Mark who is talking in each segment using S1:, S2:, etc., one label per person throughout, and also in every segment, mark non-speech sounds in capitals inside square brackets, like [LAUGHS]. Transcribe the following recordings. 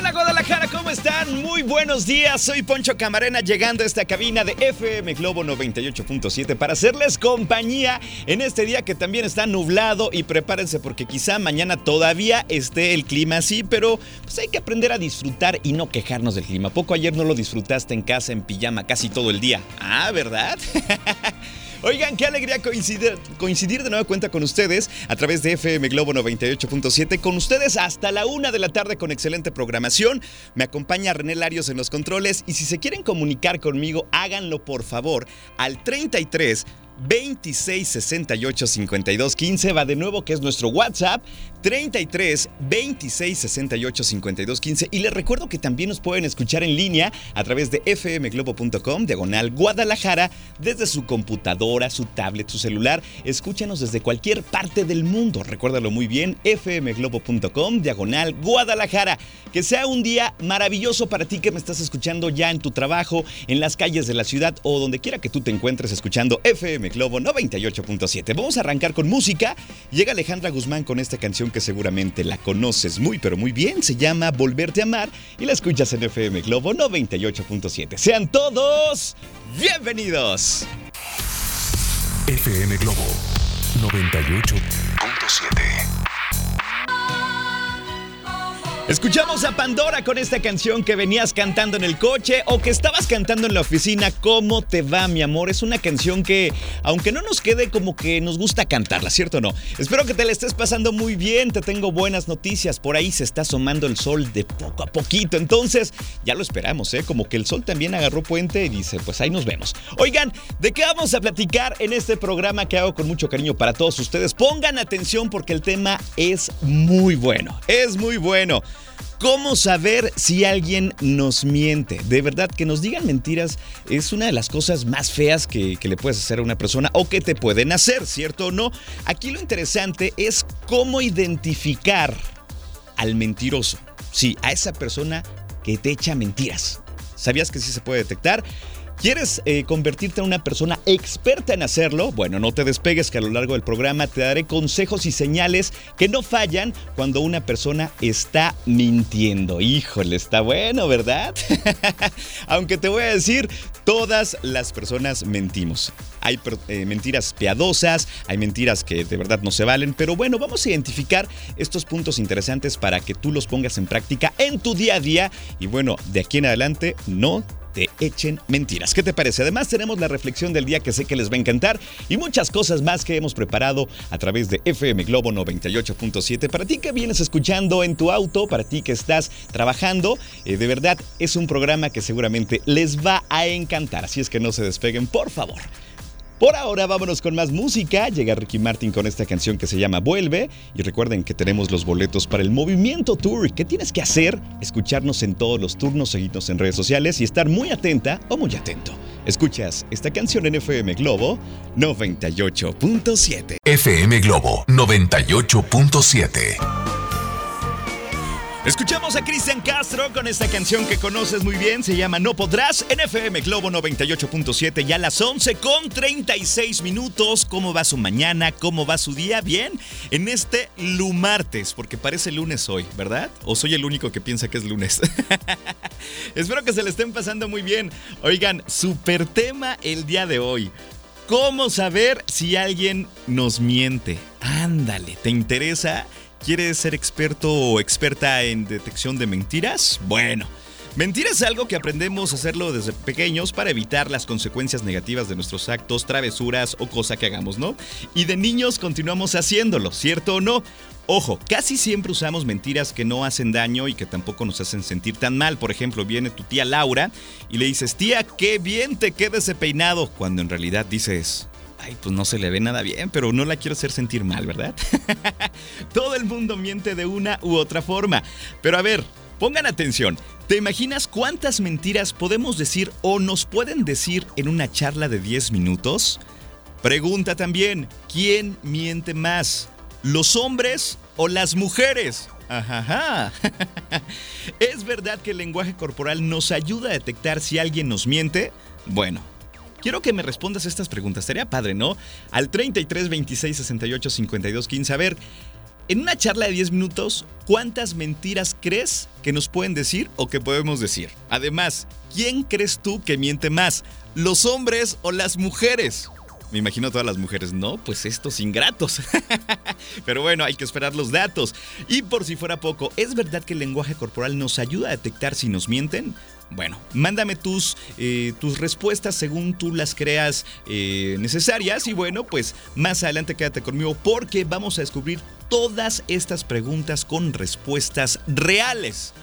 S1: Guadalajara, ¿cómo están? Muy buenos días, soy Poncho Camarena llegando a esta cabina de FM Globo 98.7 para hacerles compañía en este día que también está nublado y prepárense porque quizá mañana todavía esté el clima así, pero pues hay que aprender a disfrutar y no quejarnos del clima. ¿Poco ayer no lo disfrutaste en casa en pijama casi todo el día? Ah, ¿verdad? [LAUGHS] Oigan, qué alegría coincidir, de nueva cuenta con ustedes a través de FM Globo 98.7. Con ustedes hasta la una de la tarde con excelente programación. Me acompaña René Larios en los controles. Y si se quieren comunicar conmigo, háganlo por favor al 33 26 68 52 15 va de nuevo que es nuestro WhatsApp 33 26 68 52 15 y les recuerdo que también nos pueden escuchar en línea a través de fmglobo.com diagonal Guadalajara desde su computadora, su tablet, su celular. Escúchanos desde cualquier parte del mundo. Recuérdalo muy bien fmglobo.com diagonal Guadalajara. Que sea un día maravilloso para ti que me estás escuchando ya en tu trabajo, en las calles de la ciudad o donde quiera que tú te encuentres escuchando FM Globo 98.7. Vamos a arrancar con música. Llega Alejandra Guzmán con esta canción que seguramente la conoces muy pero muy bien. Se llama Volverte a Amar y la escuchas en FM Globo 98.7. Sean todos bienvenidos.
S2: FM Globo 98.7.
S1: Escuchamos a Pandora con esta canción que venías cantando en el coche o que estabas cantando en la oficina. ¿Cómo te va, mi amor? Es una canción que, aunque no nos quede como que nos gusta cantarla, ¿cierto o no? Espero que te la estés pasando muy bien. Te tengo buenas noticias. Por ahí se está asomando el sol de poco a poquito. Entonces, ya lo esperamos, ¿eh? Como que el sol también agarró puente y dice, pues ahí nos vemos. Oigan, ¿de qué vamos a platicar en este programa que hago con mucho cariño para todos ustedes? Pongan atención porque el tema es muy bueno. Es muy bueno. ¿Cómo saber si alguien nos miente? De verdad, que nos digan mentiras es una de las cosas más feas que, le puedes hacer a una persona o que te pueden hacer, ¿cierto o no? Aquí lo interesante es cómo identificar al mentiroso. Sí, a esa persona que te echa mentiras. ¿Sabías que sí se puede detectar? ¿Quieres eh, convertirte en una persona experta en hacerlo? Bueno, no te despegues que a lo largo del programa te daré consejos y señales que no fallan cuando una persona está mintiendo. Híjole, está bueno, ¿verdad? [LAUGHS] Aunque te voy a decir, todas las personas mentimos. Hay eh, mentiras piadosas, hay mentiras que de verdad no se valen, pero bueno, vamos a identificar estos puntos interesantes para que tú los pongas en práctica en tu día a día y bueno, de aquí en adelante no te echen mentiras. ¿Qué te parece? Además tenemos la reflexión del día que sé que les va a encantar y muchas cosas más que hemos preparado a través de FM Globo 98.7. Para ti que vienes escuchando en tu auto, para ti que estás trabajando, eh, de verdad es un programa que seguramente les va a encantar. Así es que no se despeguen, por favor. Por ahora vámonos con más música. Llega Ricky Martin con esta canción que se llama Vuelve. Y recuerden que tenemos los boletos para el Movimiento Tour. ¿Qué tienes que hacer? Escucharnos en todos los turnos, seguirnos en redes sociales y estar muy atenta o muy atento. Escuchas esta canción en FM Globo 98.7.
S2: FM Globo 98.7.
S1: Escuchamos a Cristian Castro con esta canción que conoces muy bien, se llama No Podrás, en FM Globo 98.7, ya a las 11 con 36 minutos. ¿Cómo va su mañana? ¿Cómo va su día? Bien, en este lumartes, porque parece lunes hoy, ¿verdad? ¿O soy el único que piensa que es lunes? [LAUGHS] Espero que se le estén pasando muy bien. Oigan, super tema el día de hoy. ¿Cómo saber si alguien nos miente? Ándale, ¿te interesa? ¿Quieres ser experto o experta en detección de mentiras? Bueno, Mentir es algo que aprendemos a hacerlo desde pequeños para evitar las consecuencias negativas de nuestros actos, travesuras o cosa que hagamos, ¿no? Y de niños continuamos haciéndolo, ¿cierto o no? Ojo, casi siempre usamos mentiras que no hacen daño y que tampoco nos hacen sentir tan mal. Por ejemplo, viene tu tía Laura y le dices, tía, qué bien te queda ese peinado, cuando en realidad dices, ay, pues no se le ve nada bien, pero no la quiero hacer sentir mal, ¿verdad? [LAUGHS] Todo el mundo miente de una u otra forma. Pero a ver, pongan atención. ¿Te imaginas cuántas mentiras podemos decir o nos pueden decir en una charla de 10 minutos? Pregunta también, ¿quién miente más? ¿Los hombres o las mujeres? Ajá. [LAUGHS] ¿Es verdad que el lenguaje corporal nos ayuda a detectar si alguien nos miente? Bueno, quiero que me respondas estas preguntas. Sería padre, ¿no? Al 33 26 68 52 15. A ver, en una charla de 10 minutos, ¿cuántas mentiras crees que nos pueden decir o que podemos decir? Además, ¿quién crees tú que miente más? ¿Los hombres o las mujeres? Me imagino todas las mujeres, no, pues estos ingratos. [LAUGHS] Pero bueno, hay que esperar los datos. Y por si fuera poco, ¿es verdad que el lenguaje corporal nos ayuda a detectar si nos mienten? Bueno, mándame tus, eh, tus respuestas según tú las creas eh, necesarias y bueno, pues más adelante quédate conmigo porque vamos a descubrir todas estas preguntas con respuestas reales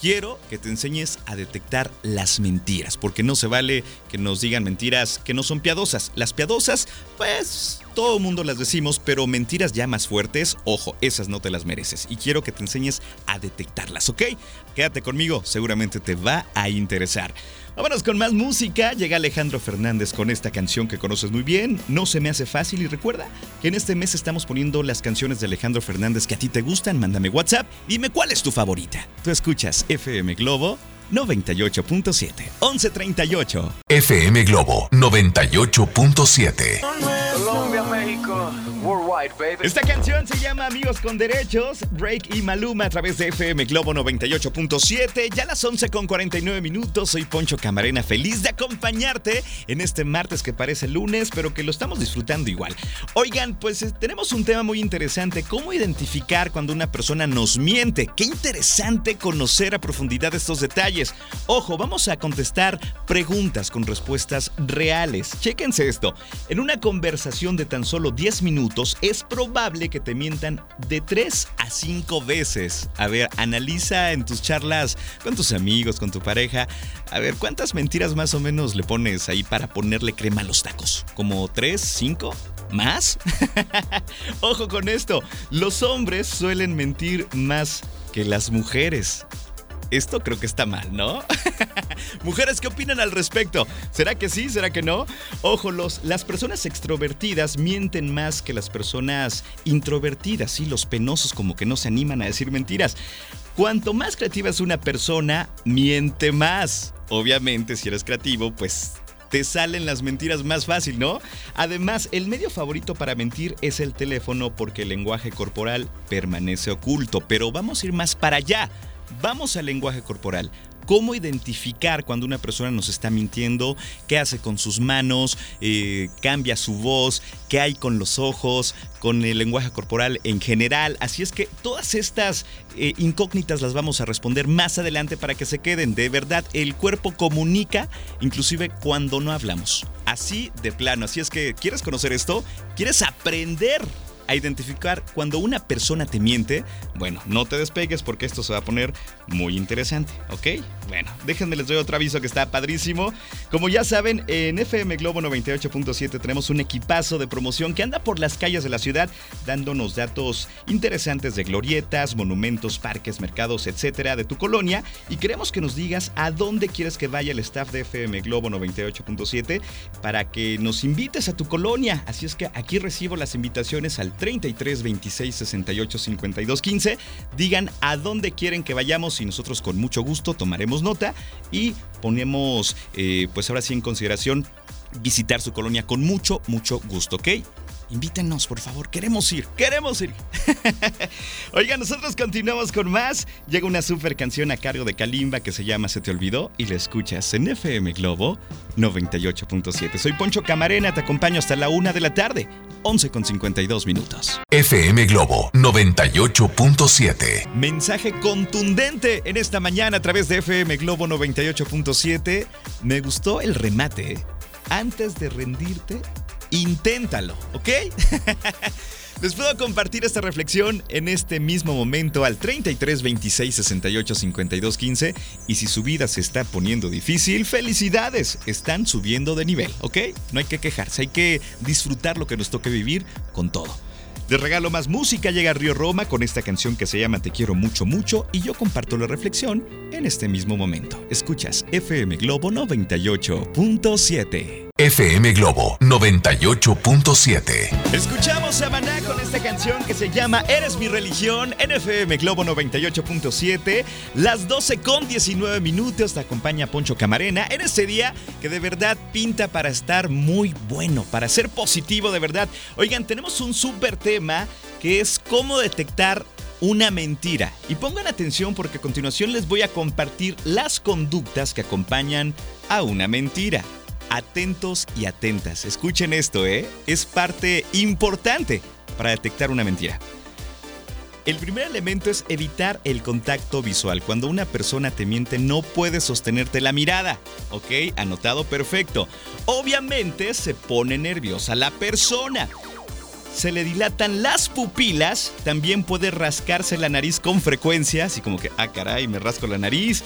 S1: quiero que te enseñes a detectar las mentiras, porque no se vale que nos digan mentiras que no son piadosas. Las piadosas, pues todo el mundo las decimos, pero mentiras ya más fuertes, ojo, esas no te las mereces. Y quiero que te enseñes a detectarlas, ¿ok? Quédate conmigo, seguramente te va a interesar. Vámonos con más música. Llega Alejandro Fernández con esta canción que conoces muy bien. No se me hace fácil. Y recuerda que en este mes estamos poniendo las canciones de Alejandro Fernández que a ti te gustan. Mándame WhatsApp. Dime cuál es tu favorita. Tú escuchas FM Globo 98.7. 1138.
S2: FM Globo 98.7.
S3: Rico.
S1: Esta canción se llama Amigos con Derechos, Drake y Maluma a través de FM Globo 98.7. Ya las 11 con 49 minutos. Soy Poncho Camarena, feliz de acompañarte en este martes que parece lunes, pero que lo estamos disfrutando igual. Oigan, pues eh, tenemos un tema muy interesante: cómo identificar cuando una persona nos miente. Qué interesante conocer a profundidad estos detalles. Ojo, vamos a contestar preguntas con respuestas reales. Chéquense esto. En una conversación de tan solo 10 minutos, es probable que te mientan de 3 a 5 veces. A ver, analiza en tus charlas con tus amigos, con tu pareja. A ver, ¿cuántas mentiras más o menos le pones ahí para ponerle crema a los tacos? ¿Como 3, 5? ¿Más? [LAUGHS] Ojo con esto, los hombres suelen mentir más que las mujeres. Esto creo que está mal, ¿no? [LAUGHS] Mujeres, ¿qué opinan al respecto? ¿Será que sí? ¿Será que no? Ojo, los, las personas extrovertidas mienten más que las personas introvertidas, ¿sí? Los penosos como que no se animan a decir mentiras. Cuanto más creativa es una persona, miente más. Obviamente, si eres creativo, pues te salen las mentiras más fácil, ¿no? Además, el medio favorito para mentir es el teléfono porque el lenguaje corporal permanece oculto, pero vamos a ir más para allá. Vamos al lenguaje corporal. ¿Cómo identificar cuando una persona nos está mintiendo? ¿Qué hace con sus manos? Eh, ¿Cambia su voz? ¿Qué hay con los ojos? ¿Con el lenguaje corporal en general? Así es que todas estas eh, incógnitas las vamos a responder más adelante para que se queden. De verdad, el cuerpo comunica inclusive cuando no hablamos. Así de plano. Así es que, ¿quieres conocer esto? ¿Quieres aprender? A identificar cuando una persona te miente, bueno, no te despegues porque esto se va a poner muy interesante, ¿ok? Bueno, déjenme les doy otro aviso que está padrísimo. Como ya saben, en FM Globo 98.7 tenemos un equipazo de promoción que anda por las calles de la ciudad dándonos datos interesantes de glorietas, monumentos, parques, mercados, etcétera, de tu colonia y queremos que nos digas a dónde quieres que vaya el staff de FM Globo 98.7 para que nos invites a tu colonia. Así es que aquí recibo las invitaciones al 33 26 68 52 15. Digan a dónde quieren que vayamos y nosotros con mucho gusto tomaremos nota y ponemos, eh, pues ahora sí en consideración, visitar su colonia con mucho, mucho gusto, ¿ok? Invítenos, por favor. Queremos ir, queremos ir. [LAUGHS] Oigan, nosotros continuamos con más. Llega una super canción a cargo de Kalimba que se llama Se te olvidó y la escuchas en FM Globo 98.7. Soy Poncho Camarena, te acompaño hasta la una de la tarde. 11 con 52 minutos.
S2: FM Globo 98.7.
S1: Mensaje contundente en esta mañana a través de FM Globo 98.7. Me gustó el remate. Antes de rendirte, inténtalo, ¿ok? [LAUGHS] Les puedo compartir esta reflexión en este mismo momento al 33 26 68 52 15 y si su vida se está poniendo difícil, felicidades, están subiendo de nivel, ¿ok? No hay que quejarse, hay que disfrutar lo que nos toque vivir con todo. Les regalo más música, llega Río Roma con esta canción que se llama Te quiero mucho mucho y yo comparto la reflexión en este mismo momento. Escuchas FM Globo 98.7.
S2: FM Globo 98.7.
S1: Escuchamos a Maná con esta canción que se llama Eres mi religión en FM Globo 98.7. Las 12 con 19 minutos te acompaña Poncho Camarena en este día que de verdad pinta para estar muy bueno, para ser positivo de verdad. Oigan, tenemos un súper tema que es cómo detectar una mentira. Y pongan atención porque a continuación les voy a compartir las conductas que acompañan a una mentira. Atentos y atentas. Escuchen esto, ¿eh? Es parte importante para detectar una mentira. El primer elemento es evitar el contacto visual. Cuando una persona te miente no puedes sostenerte la mirada. ¿Ok? Anotado perfecto. Obviamente se pone nerviosa la persona. Se le dilatan las pupilas, también puede rascarse la nariz con frecuencia, así como que, ah, caray, me rasco la nariz.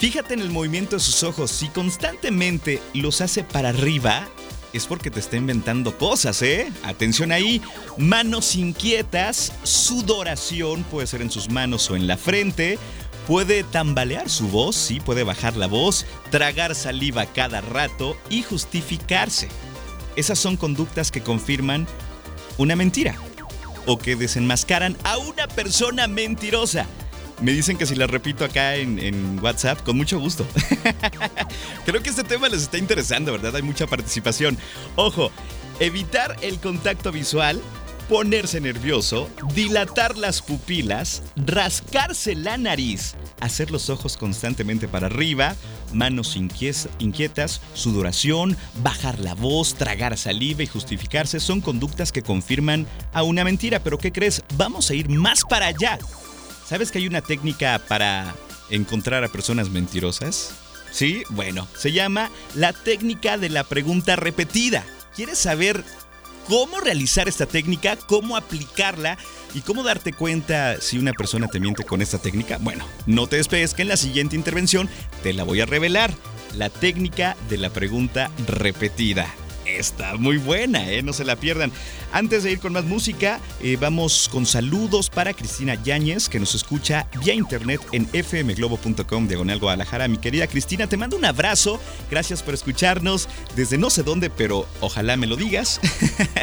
S1: Fíjate en el movimiento de sus ojos. Si constantemente los hace para arriba, es porque te está inventando cosas, ¿eh? Atención ahí. Manos inquietas, sudoración, puede ser en sus manos o en la frente. Puede tambalear su voz, sí, puede bajar la voz, tragar saliva cada rato y justificarse. Esas son conductas que confirman una mentira o que desenmascaran a una persona mentirosa. Me dicen que si la repito acá en, WhatsApp, con mucho gusto. [LAUGHS] Creo que este tema les está interesando, ¿verdad? Hay mucha participación. Ojo, evitar el contacto visual, ponerse nervioso, dilatar las pupilas, rascarse la nariz, hacer los ojos constantemente para arriba, manos inquietas, sudoración, bajar la voz, tragar saliva y justificarse son conductas que confirman a una mentira. Pero ¿qué crees? Vamos a ir más para allá. ¿Sabes que hay una técnica para encontrar a personas mentirosas? Sí, bueno, se llama la técnica de la pregunta repetida. ¿Quieres saber cómo realizar esta técnica, cómo aplicarla y cómo darte cuenta si una persona te miente con esta técnica? Bueno, no te despegues que en la siguiente intervención te la voy a revelar. La técnica de la pregunta repetida. Está muy buena, ¿eh? no se la pierdan. Antes de ir con más música, eh, vamos con saludos para Cristina Yáñez, que nos escucha vía internet en fmglobo.com, diagonal Guadalajara. Mi querida Cristina, te mando un abrazo. Gracias por escucharnos desde no sé dónde, pero ojalá me lo digas.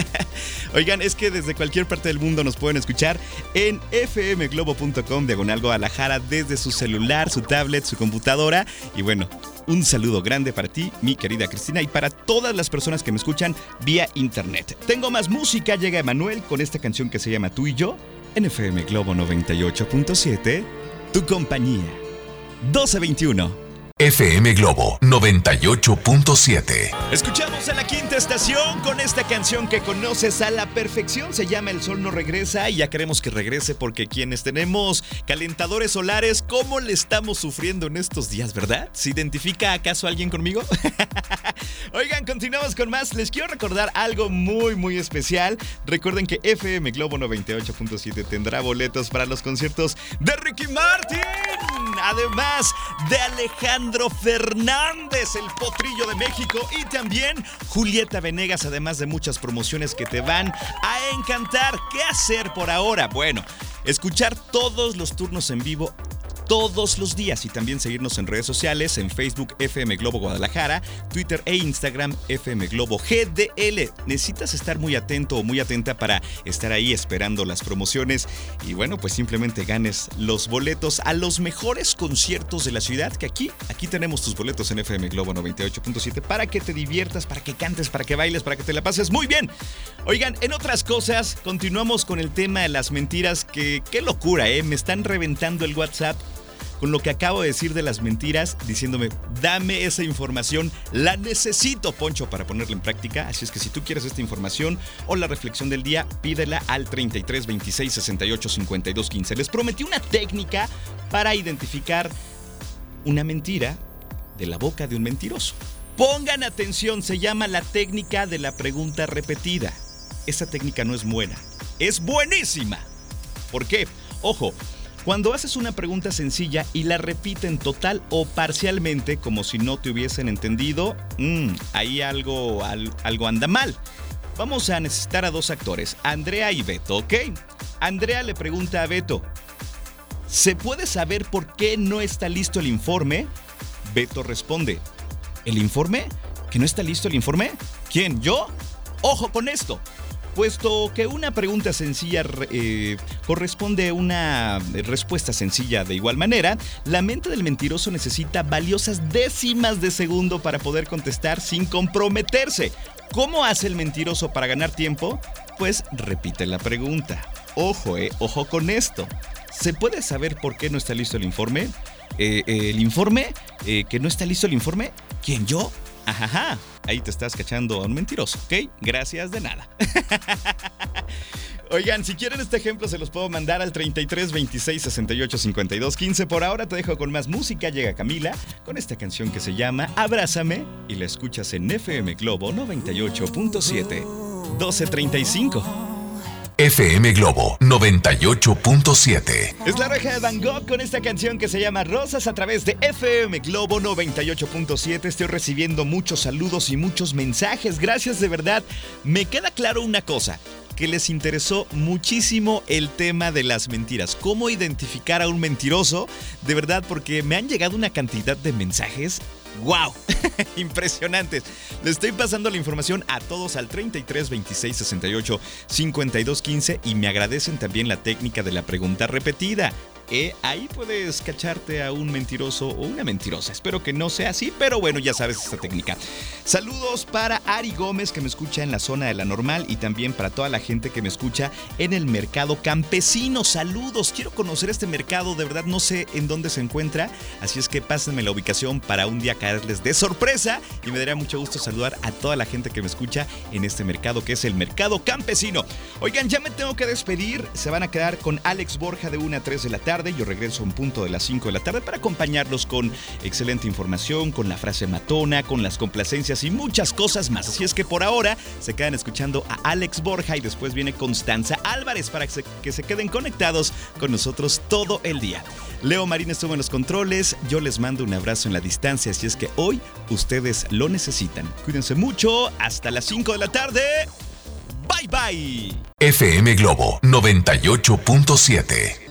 S1: [LAUGHS] Oigan, es que desde cualquier parte del mundo nos pueden escuchar en fmglobo.com, diagonal Guadalajara, desde su celular, su tablet, su computadora. Y bueno, un saludo grande para ti, mi querida Cristina, y para todas las personas que me escuchan vía internet. Tengo más música, llega Emanuel con esta canción que se llama Tú y yo, en FM Globo 98.7, tu compañía. 1221.
S2: FM Globo 98.7.
S1: Escuchamos a la quinta estación con esta canción que conoces a la perfección. Se llama El Sol no regresa y ya queremos que regrese porque quienes tenemos calentadores solares, ¿cómo le estamos sufriendo en estos días, verdad? ¿Se identifica acaso alguien conmigo? [LAUGHS] Oigan, continuamos con más. Les quiero recordar algo muy, muy especial. Recuerden que FM Globo 98.7 tendrá boletos para los conciertos de Ricky Martin. Además de Alejandro Fernández, el potrillo de México, y también Julieta Venegas, además de muchas promociones que te van a encantar. ¿Qué hacer por ahora? Bueno, escuchar todos los turnos en vivo todos los días y también seguirnos en redes sociales, en Facebook FM Globo Guadalajara, Twitter e Instagram FM Globo GDL. Necesitas estar muy atento o muy atenta para estar ahí esperando las promociones y bueno, pues simplemente ganes los boletos a los mejores conciertos de la ciudad que aquí, aquí tenemos tus boletos en FM Globo 98.7 para que te diviertas, para que cantes, para que bailes, para que te la pases muy bien. Oigan, en otras cosas, continuamos con el tema de las mentiras que qué locura, ¿eh? Me están reventando el WhatsApp con lo que acabo de decir de las mentiras, diciéndome, dame esa información. La necesito, Poncho, para ponerla en práctica. Así es que si tú quieres esta información o la reflexión del día, pídela al 33 26 68 52 15. Les prometí una técnica para identificar una mentira de la boca de un mentiroso. Pongan atención, se llama la técnica de la pregunta repetida. Esa técnica no es buena, es buenísima. ¿Por qué? Ojo, cuando haces una pregunta sencilla y la repiten total o parcialmente como si no te hubiesen entendido, mmm, ahí algo, algo anda mal. Vamos a necesitar a dos actores, Andrea y Beto, ¿ok? Andrea le pregunta a Beto, ¿se puede saber por qué no está listo el informe? Beto responde, ¿el informe? ¿Que no está listo el informe? ¿Quién? ¿Yo? Ojo con esto. Puesto que una pregunta sencilla eh, corresponde a una respuesta sencilla de igual manera, la mente del mentiroso necesita valiosas décimas de segundo para poder contestar sin comprometerse. ¿Cómo hace el mentiroso para ganar tiempo? Pues repite la pregunta. Ojo, eh, ojo con esto. ¿Se puede saber por qué no está listo el informe? Eh, eh, ¿El informe? ¿Que no está listo el informe? ¿Quién yo? Ajá, ahí te estás cachando a un mentiroso, ¿ok? Gracias de nada. [LAUGHS] Oigan, si quieren este ejemplo se los puedo mandar al 33 26 68 52 15. Por ahora te dejo con más música. Llega Camila con esta canción que se llama Abrázame y la escuchas en FM Globo 98.7 1235.
S2: FM Globo 98.7.
S1: Es la reja de Van Gogh con esta canción que se llama Rosas a través de FM Globo 98.7. Estoy recibiendo muchos saludos y muchos mensajes. Gracias de verdad. Me queda claro una cosa que les interesó muchísimo el tema de las mentiras. ¿Cómo identificar a un mentiroso? De verdad, porque me han llegado una cantidad de mensajes ¡Wow! [LAUGHS] Impresionantes. Le estoy pasando la información a todos al 33 26 68 52 15 y me agradecen también la técnica de la pregunta repetida. Eh, ahí puedes cacharte a un mentiroso o una mentirosa. Espero que no sea así, pero bueno, ya sabes esta técnica. Saludos para Ari Gómez que me escucha en la zona de la normal y también para toda la gente que me escucha en el mercado campesino. Saludos, quiero conocer este mercado, de verdad no sé en dónde se encuentra, así es que pásenme la ubicación para un día caerles de sorpresa y me daría mucho gusto saludar a toda la gente que me escucha en este mercado que es el mercado campesino. Oigan, ya me tengo que despedir, se van a quedar con Alex Borja de 1 a 3 de la tarde yo regreso un punto de las 5 de la tarde para acompañarlos con excelente información, con la frase matona, con las complacencias y muchas cosas más. Así es que por ahora se quedan escuchando a Alex Borja y después viene Constanza Álvarez para que se, que se queden conectados con nosotros todo el día. Leo Marín estuvo en los controles, yo les mando un abrazo en la distancia, así es que hoy ustedes lo necesitan. Cuídense mucho, hasta las 5 de la tarde. Bye bye.
S2: FM Globo 98.7